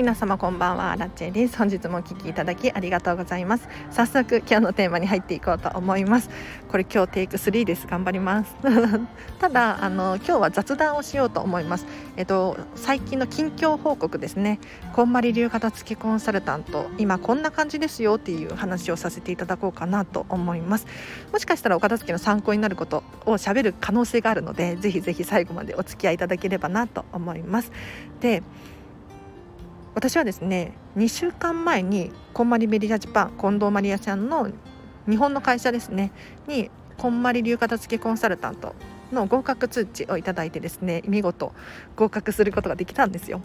皆様こんばんは。ラッチェです本日もお聞きいただきありがとうございます。早速今日のテーマに入っていこうと思います。これ今日テイク3です。頑張ります。ただあの今日は雑談をしようと思います。えっと最近の近況報告ですね。こんまり流片付けコンサルタント。今こんな感じですよっていう話をさせていただこうかなと思います。もしかしたらお片付けの参考になることを喋る可能性があるのでぜひぜひ最後までお付き合いいただければなと思います。で私はですね2週間前にこんまりメディアジャパン近藤マリアさんの日本の会社ですねにこんまり流片付けコンサルタントの合格通知をいただいてですね見事合格することができたんですよ。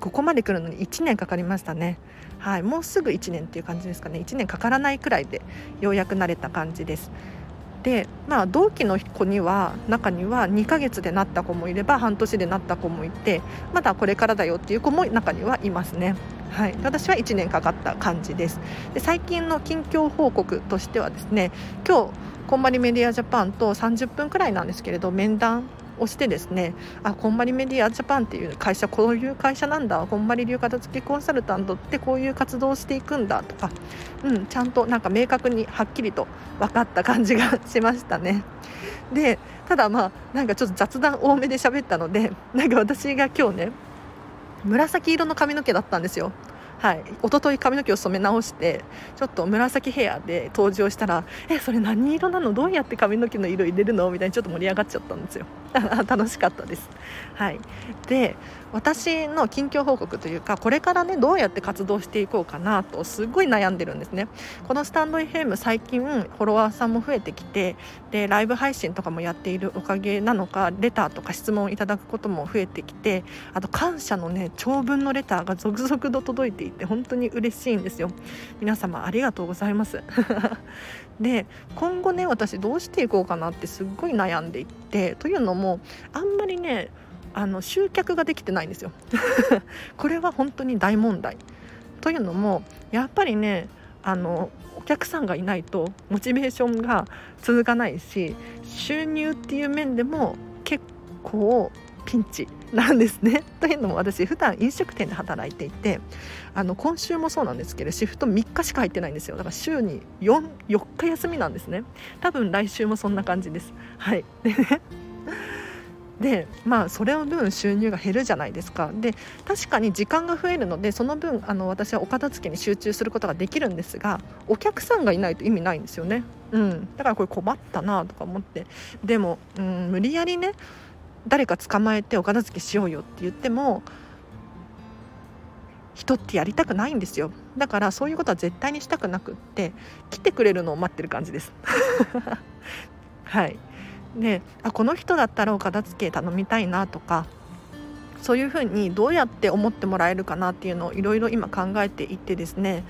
ここまで来るのに1年かかりましたね。はいもうすぐ1年っていう感じですかね。1年かからないくらいでようやく慣れた感じです。でまあ同期の子には中には2ヶ月でなった子もいれば半年でなった子もいてまだこれからだよっていう子も中にはいますね。はい、私は1年かかった感じですで最近の近況報告としてはですね今日こんまりメディアジャパンと30分くらいなんですけれど面談をしてですねあこんまりメディアジャパンっていう会社こういう会社なんだこんまり流片付けコンサルタントってこういう活動をしていくんだとか、うん、ちゃんとなんか明確にはっきりと分かった感じがしましたね。でただまあなんかちょっと雑談多めで喋ったのでなんか私が今日ね紫色の髪の毛だったんですよはい、一昨日髪の毛を染め直してちょっと紫ヘアで登場したら「えそれ何色なの？どうやって髪の毛の色入れるの?」みたいにちょっと盛り上がっちゃったんですよ。楽しかったです、はい、で私の近況報告というかこれからねどうやって活動していこうかなとすごい悩んでるんですね。このスタンド FM 最近フォロワーさんも増えてきてでライブ配信とかもやっているおかげなのかレターとか質問いただくことも増えてきてあと感謝のね長文のレターが続々と届いていて本当に嬉しいんですよ。皆様ありがとうございます。で今後ね私どうしていこうかなってすっごい悩んでいってというのもあんまりねあの集客ができてないんですよ。これは本当に大問題。というのもやっぱりねあのお客さんがいないとモチベーションが続かないし収入っていう面でも結構ピンチなんですね。というのも私普段飲食店で働いていてあの今週もそうなんですけどシフト3日しか入ってないんですよ。だから週に 4, 4日休みなんですね。多分来週もそんな感じです。はい。でね。でまあそれの分収入が減るじゃないですか。で確かに時間が増えるのでその分あの私はお片付けに集中することができるんですがお客さんがいないと意味ないんですよね、うん、だからこれ困ったなとか思って。でも、うん、無理やりね誰か捕まえてお片付けしようよって言っても人ってやりたくないんですよ。だからそういうことは絶対にしたくなくって来てくれるのを待ってる感じです。はい。であこの人だったらお片付け頼みたいなとかそういうふうにどうやって思ってもらえるかなっていうのをいろいろ今考えていってですね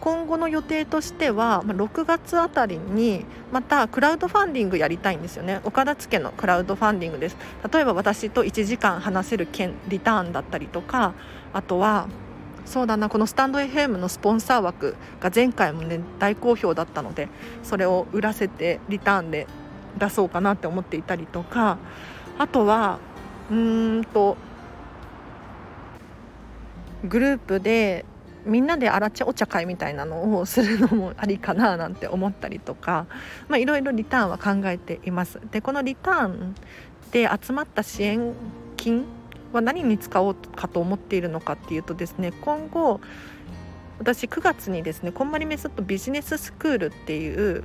今後の予定としては6月あたりにまたクラウドファンディングやりたいんですよね。お片付のクラウドファンディングです。例えば私と1時間話せる件リターンだったりとかあとはそうだなこのスタンド FM のスポンサー枠が前回もね大好評だったのでそれを売らせてリターンで出そうかなって思っていたりとかあとはうーんとグループでみんなであらちお茶会みたいなのをするのもありかななんて思ったりとかいろいろリターンは考えています。でこのリターンで集まった支援金は何に使おうかと思っているのかっていうとですね今後私9月にですねこんまりメソッドビジネススクールっていう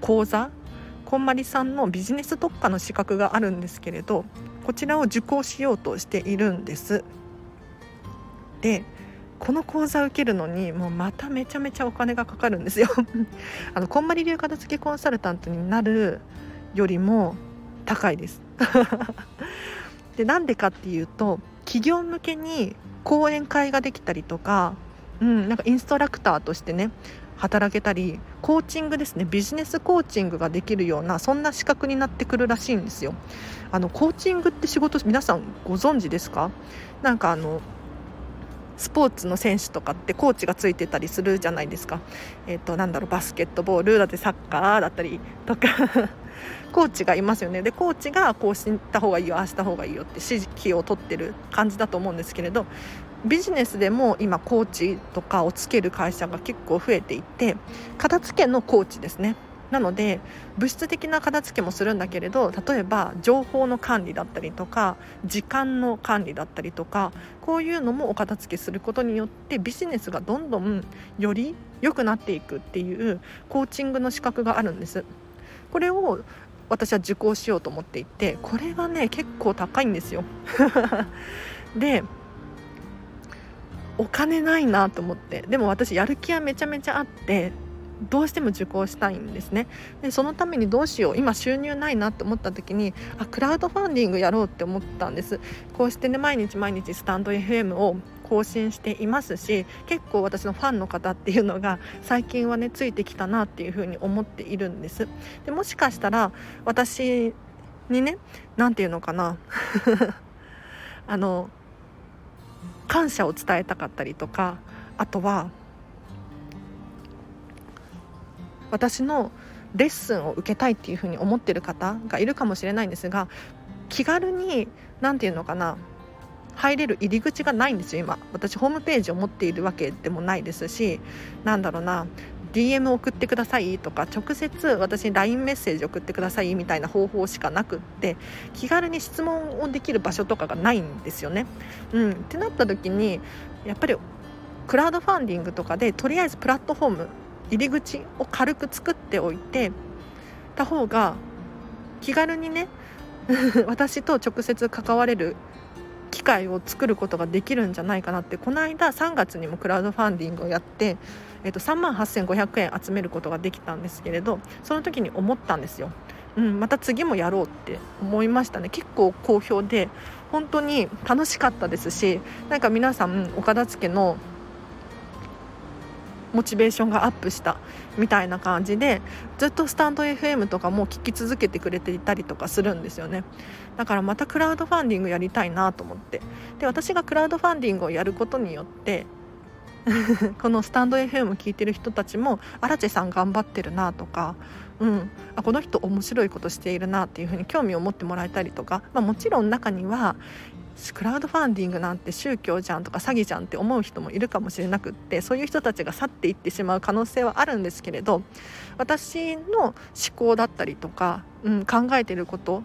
講座こんまりさんのビジネス特化の資格があるんですけれどこちらを受講しようとしているんです。でこの講座を受けるのにもうまためちゃめちゃお金がかかるんですよ。あのこんまり流片付けコンサルタントになるよりも高いです。でなんでかっていうと企業向けに講演会ができたりとか、うん、なんかインストラクターとしてね働けたりコーチングですね。ビジネスコーチングができるようなそんな資格になってくるらしいんですよ。あのコーチングって仕事皆さんご存知ですか？なんかあのスポーツの選手とかってコーチがついてたりするじゃないですか、えーと、なんだろうバスケットボールだってサッカーだったりとか コーチがいますよね。でコーチがこうした方がいいよああした方がいいよって指示を取ってる感じだと思うんですけれどビジネスでも今コーチとかをつける会社が結構増えていて片付けのコーチですね。なので物質的な片付けもするんだけれど例えば情報の管理だったりとか時間の管理だったりとかこういうのもお片付けすることによってビジネスがどんどんより良くなっていくっていうコーチングの資格があるんです。これを私は受講しようと思っていてこれがね結構高いんですよ でお金ないなと思ってでも私やる気はめちゃめちゃあってどうしても受講したいんですね。でそのためにどうしよう。今収入ないなと思った時にあクラウドファンディングやろうって思ったんです。こうしてね毎日毎日スタンド FM を更新していますし結構私のファンの方っていうのが最近はねついてきたなっていうふうに思っているんです。でもしかしたら私にね何て言うのかな。あの感謝を伝えたかったりとかあとは私のレッスンを受けたいっていうふうに思ってる方がいるかもしれないんですが気軽に何て言うのかな入れる入り口がないんですよ今私ホームページを持っているわけでもないですしなんだろうな DM 送ってくださいとか直接私に LINE メッセージ送ってくださいみたいな方法しかなくって気軽に質問をできる場所とかがないんですよね。うん、ってなった時にやっぱりクラウドファンディングとかでとりあえずプラットフォーム入り口を軽く作っておいてた方が気軽にね 私と直接関われる機会を作ることができるんじゃないかなってこの間3月にもクラウドファンディングをやって、えー、と3万8500円集めることができたんですけれどその時に思ったんですよ。うん、また次もやろうって思いましたね結構好評で本当に楽しかったですしなんか皆さんお片付けのモチベーションがアップしたみたいな感じでずっとスタンド FM とかも聞き続けてくれていたりとかするんですよね。だからまたクラウドファンディングやりたいなと思って。で私がクラウドファンディングをやることによって このスタンド FM 聞いてる人たちも荒地さん頑張ってるなとか、うん、あこの人面白いことしているなっていうふうに興味を持ってもらえたりとか、まあ、もちろん中にはクラウドファンディングなんて宗教じゃんとか詐欺じゃんって思う人もいるかもしれなくってそういう人たちが去っていってしまう可能性はあるんですけれど私の思考だったりとか、うん、考えてること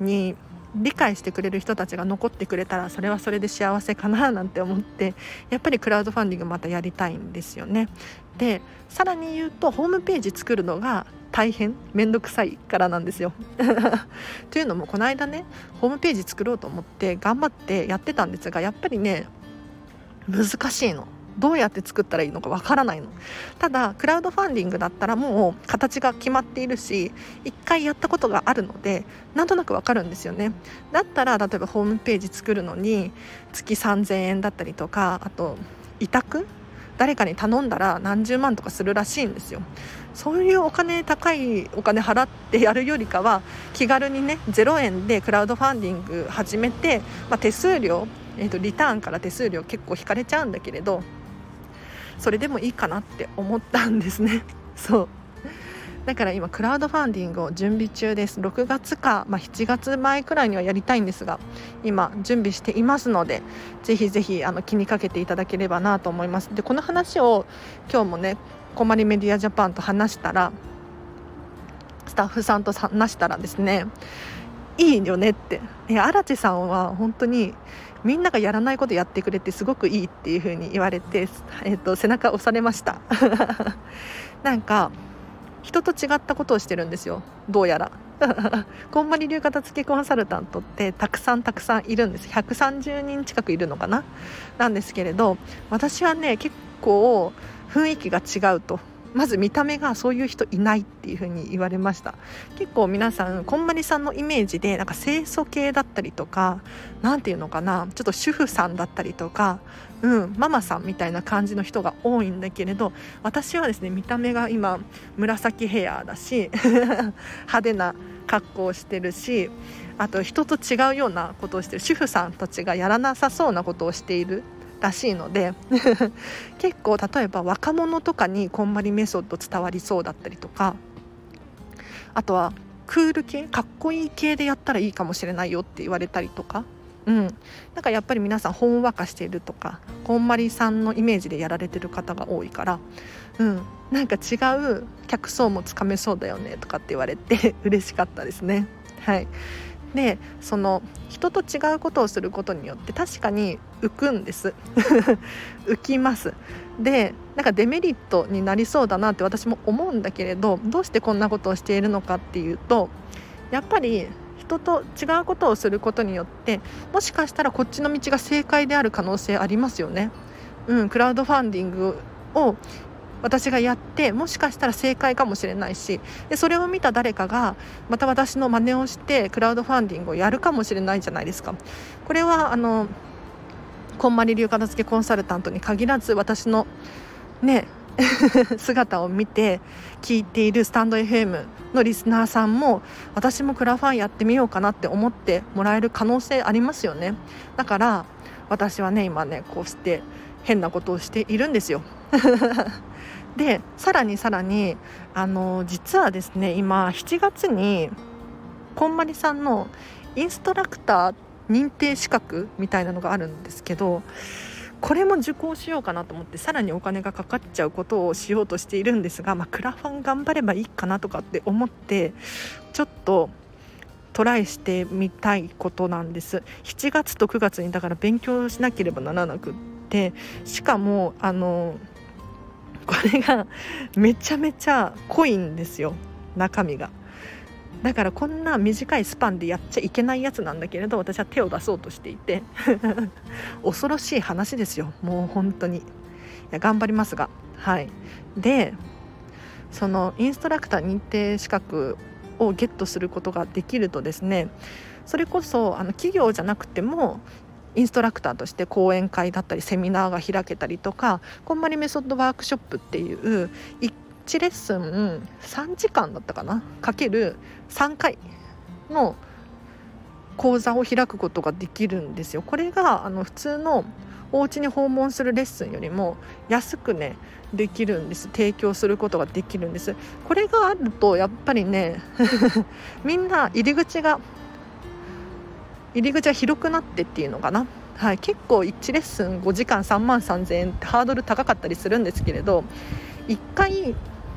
に理解してくれる人たちが残ってくれたらそれはそれで幸せかななんて思ってやっぱりクラウドファンディングまたやりたいんですよね。でさらに言うとホームページ作るのが大変面倒くさいからなんですよ。というのもこの間ねホームページ作ろうと思って頑張ってやってたんですがやっぱりね難しいの。どうやって作ったらいいのかわからないの。ただクラウドファンディングだったらもう形が決まっているし一回やったことがあるのでなんとなくわかるんですよね。だったら例えばホームページ作るのに月3000円だったりとかあと委託？誰かに頼んだら何十万とかするらしいんですよ。そういうお金高いお金払ってやるよりかは気軽にね0円でクラウドファンディング始めて、まあ、手数料、えーと、リターンから手数料結構引かれちゃうんだけれどそれでもいいかなって思ったんですね。そう。だから今クラウドファンディングを準備中です。6月か、まあ、7月前くらいにはやりたいんですが今準備していますのでぜひぜひあの気にかけていただければなと思います。でこの話を今日もねこまりメディアジャパンと話したらスタッフさんと話したらですねいいよねって。いや荒地さんは本当にみんながやらないことやってくれてすごくいいっていう風に言われて、えーと、背中押されました。なんか人と違ったことをしてるんですよ。どうやら。こんまり流片付けコンサルタントってたくさんたくさんいるんです。130人近くいるのかな？なんですけれど私はね結構雰囲気が違うと。まず見た目がそういう人いないっていう風に言われました。結構皆さんこんまりさんのイメージでなんか清楚系だったりとか何て言うのかなちょっと主婦さんだったりとかうんママさんみたいな感じの人が多いんだけれど私はですね見た目が今紫ヘアだし 派手な格好をしてるしあと人と違うようなことをしてる主婦さんたちがやらなさそうなことをしている。らしいので 結構例えば若者とかにこんまりメソッド伝わりそうだったりとかあとはクール系かっこいい系でやったらいいかもしれないよって言われたりとか、うん、なんかやっぱり皆さんほんわかしているとかこんまりさんのイメージでやられてる方が多いから、うん、なんか違う客層もつかめそうだよねとかって言われて嬉しかったですね。はい、でその人と違うことをすることによって確かに浮くんです 浮きますでなんかデメリットになりそうだなって私も思うんだけれどどうしてこんなことをしているのかっていうとやっぱり人と違うことをすることによってもしかしたらこっちの道が正解である可能性ありますよね。うん、クラウドファンディングを私がやってもしかしたら正解かもしれないしでそれを見た誰かがまた私の真似をしてクラウドファンディングをやるかもしれないじゃないですか。これはあのこんまり流片付けコンサルタントに限らず私のね 姿を見て聞いているスタンド FM のリスナーさんも私もクラファンやってみようかなって思ってもらえる可能性ありますよねだから私はね今ねこうして変なことをしているんですよでさらにさらにあの実はですね今7月にこんまりさんのインストラクター認定資格みたいなのがあるんですけどこれも受講しようかなと思ってさらにお金がかかっちゃうことをしようとしているんですが、まあ、クラファン頑張ればいいかなとかって思ってちょっとトライしてみたいことなんです。7月と9月にだから勉強しなければならなくってしかもあのこれがめちゃめちゃ濃いんですよ。中身が。だからこんな短いスパンでやっちゃいけないやつなんだけれど私は手を出そうとしていて。恐ろしい話ですよ。もう本当に。いや頑張りますが。はい。でそのインストラクター認定資格をゲットすることができるとですねそれこそあの企業じゃなくてもインストラクターとして講演会だったりセミナーが開けたりとかこんまりメソッドワークショップっていう1レッスン3時間だったかな？かける3回の講座を開くことができるんですよ。これがあの普通のお家に訪問するレッスンよりも安くねできるんです。提供することができるんです。これがあるとやっぱりね みんな入り口が入り口が広くなってっていうのかな？はい、結構1レッスン5時間3万3000円ってハードル高かったりするんですけれど1回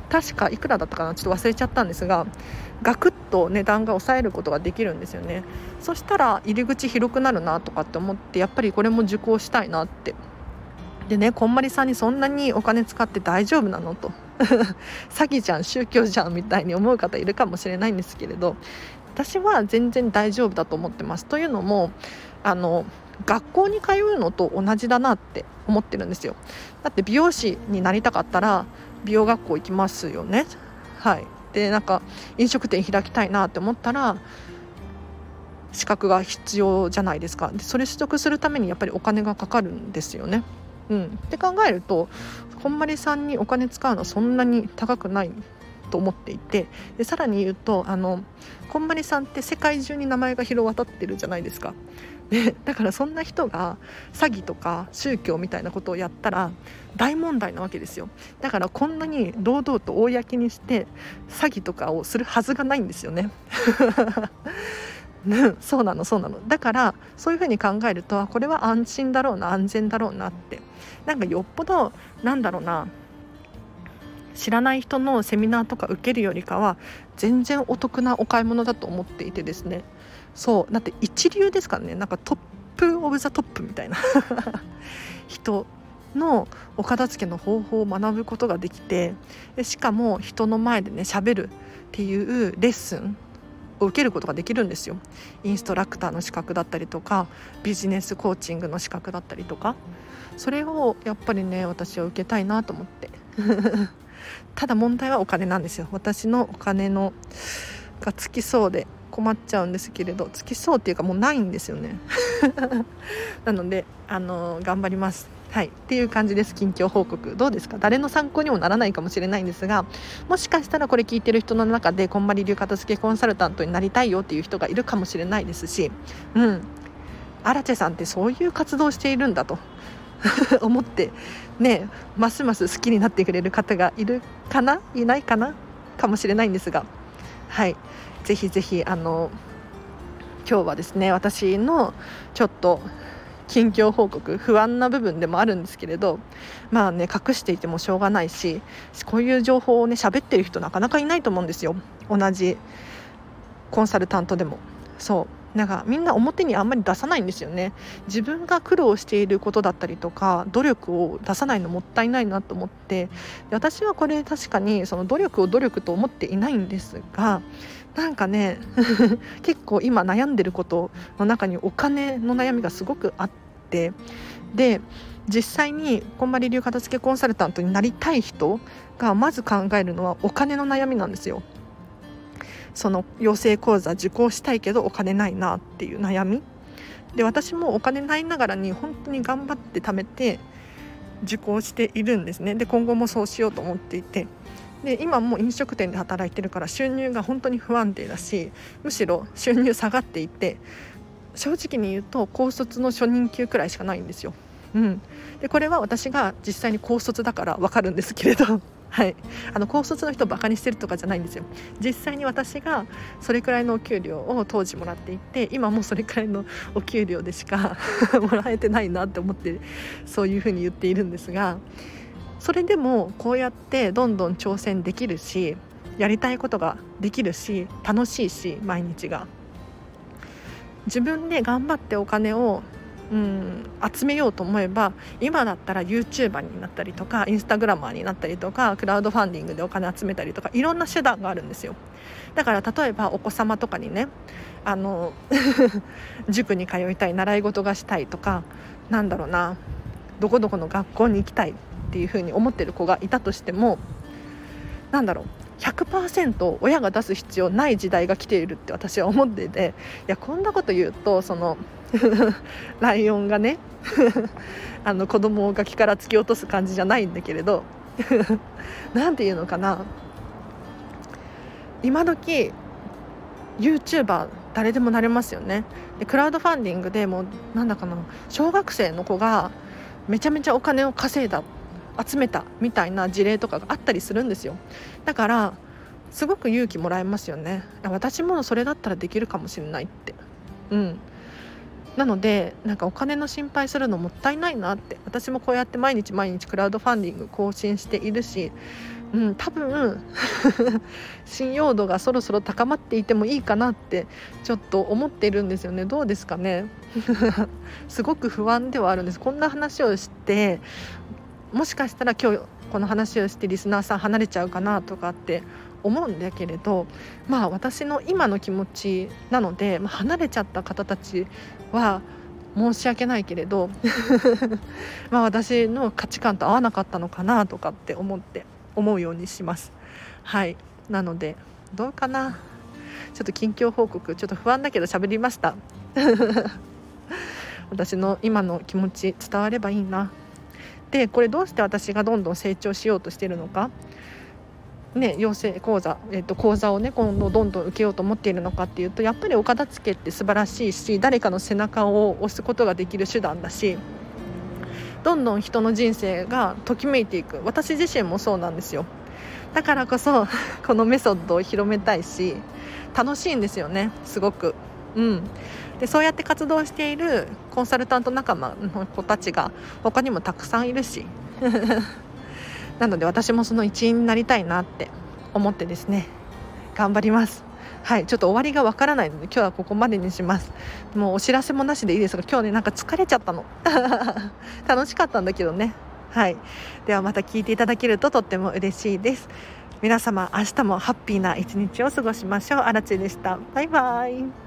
確かいくらだったかな？ちょっと忘れちゃったんですがガクッと値段が抑えることができるんですよね。そしたら入り口広くなるなとかって思ってやっぱりこれも受講したいなって。でねこんまりさんにそんなにお金使って大丈夫なのと。詐欺じゃん宗教じゃんみたいに思う方いるかもしれないんですけれど私は全然大丈夫だと思ってます。というのもあの学校に通うのと同じだなって思ってるんですよ。だって美容師になりたかったら美容学校行きますよね。はい。でなんか飲食店開きたいなって思ったら資格が必要じゃないですか。でそれ取得するためにやっぱりお金がかかるんですよね。うん、って考えるとこんまりさんにお金使うのはそんなに高くないと思っていてでさらに言うとあのこんまりさんって世界中に名前が広渡ってるじゃないですか。でだからそんな人が詐欺とか宗教みたいなことをやったら大問題なわけですよ。だからこんなに堂々と公にして詐欺とかをするはずがないんですよね。そうなのそうなの。だからそういうふうに考えるとこれは安心だろうな安全だろうなって。なんかよっぽどなんだろうな知らない人のセミナーとか受けるよりかは全然お得なお買い物だと思っていてですね。そうだって一流ですからね。なんかトップ of the top みたいな。人のお片付けの方法を学ぶことができてしかも人の前でね喋るっていうレッスンを受けることができるんですよ。インストラクターの資格だったりとかビジネスコーチングの資格だったりとか。それをやっぱりね私は受けたいなと思って。ただ問題はお金なんですよ。私のお金のがつきそうで困っちゃうんですけれどつきそうっていうかもうないんですよね。なのであの頑張ります。はい。っていう感じです近況報告。どうですか？誰の参考にもならないかもしれないんですがもしかしたらこれ聞いてる人の中でこんまり流片付けコンサルタントになりたいよっていう人がいるかもしれないですしうん。アラチェさんってそういう活動しているんだと 思ってねますます好きになってくれる方がいるかな？いないかな？かもしれないんですが。はい。ぜひぜひあの今日はですね私のちょっと近況報告不安な部分でもあるんですけれどまあね隠していてもしょうがないしこういう情報をね喋ってる人なかなかいないと思うんですよ。同じコンサルタントでも。そう。なんかみんな表にあんまり出さないんですよね自分が苦労していることだったりとか努力を出さないのもったいないなと思って私はこれ確かにその努力を努力と思っていないんですがなんかね 結構今悩んでることの中にお金の悩みがすごくあってで実際にこんまり流片付けコンサルタントになりたい人がまず考えるのはお金の悩みなんですよ。その養成講座受講したいけどお金ないなっていう悩み。で私もお金ないながらに本当に頑張って貯めて受講しているんですね。で今後もそうしようと思っていて。で今も飲食店で働いてるから収入が本当に不安定だしむしろ収入下がっていて正直に言うと高卒の初任給くらいしかないんですよ。うん、でこれは私が実際に高卒だから分かるんですけれど。はい、あの高卒の人をバカにしてるとかじゃないんですよ。実際に私がそれくらいのお給料を当時もらっていて今もそれくらいのお給料でしか もらえてないなって思ってそういうふうに言っているんですがそれでもこうやってどんどん挑戦できるしやりたいことができるし楽しいし毎日が。自分で頑張ってお金をうん、集めようと思えば今だったら YouTuber になったりとかインスタグラマーになったりとかクラウドファンディングでお金集めたりとかいろんな手段があるんですよ。だから例えばお子様とかにねあの 塾に通いたい習い事がしたいとかなんだろうなどこどこの学校に行きたいっていうふうに思ってる子がいたとしてもなんだろう100%親が出す必要ない時代が来ているって私は思っていていやこんなこと言うとその ライオンがね あの子供を崖から突き落とす感じじゃないんだけれど 何て言うのかな。今時 YouTuber 誰でもなれますよね。でクラウドファンディングでもなんだかな小学生の子がめちゃめちゃお金を稼いだ集めたみたいな事例とかがあったりするんですよ。だからすごく勇気もらえますよね。私もそれだったらできるかもしれないって。うん。なのでなんかお金の心配するのもったいないなって。私もこうやって毎日毎日クラウドファンディング更新しているし、うん、多分 信用度がそろそろ高まっていてもいいかなってちょっと思っているんですよね。どうですかね。すごく不安ではあるんです。こんな話をしてもしかしたら今日この話をしてリスナーさん離れちゃうかなとかって思うんだけれどまあ私の今の気持ちなので、ま、離れちゃった方たちは申し訳ないけれど まあ私の価値観と合わなかったのかなとかって思って思うようにします。はい。なのでどうかな。ちょっと近況報告ちょっと不安だけど喋りました。私の今の気持ち伝わればいいな。でこれどうして私がどんどん成長しようとしてるのか？ね、養成講座、えー、と講座をね今度どんどん受けようと思っているのかっていうとやっぱりお片付けって素晴らしいし誰かの背中を押すことができる手段だしどんどん人の人生がときめいていく。私自身もそうなんですよ。だからこそ このメソッドを広めたいし楽しいんですよねすごく。うん、でそうやって活動しているコンサルタント仲間の子たちが他にもたくさんいるし なので私もその一員になりたいなって思ってですね頑張ります。はいちょっと終わりがわからないので今日はここまでにします。もうお知らせもなしでいいです。が今日ねなんか疲れちゃったの。楽しかったんだけどね。はい。ではまた聞いていただけるととっても嬉しいです。皆様明日もハッピーな一日を過ごしましょう。あらちでした。バイバイ。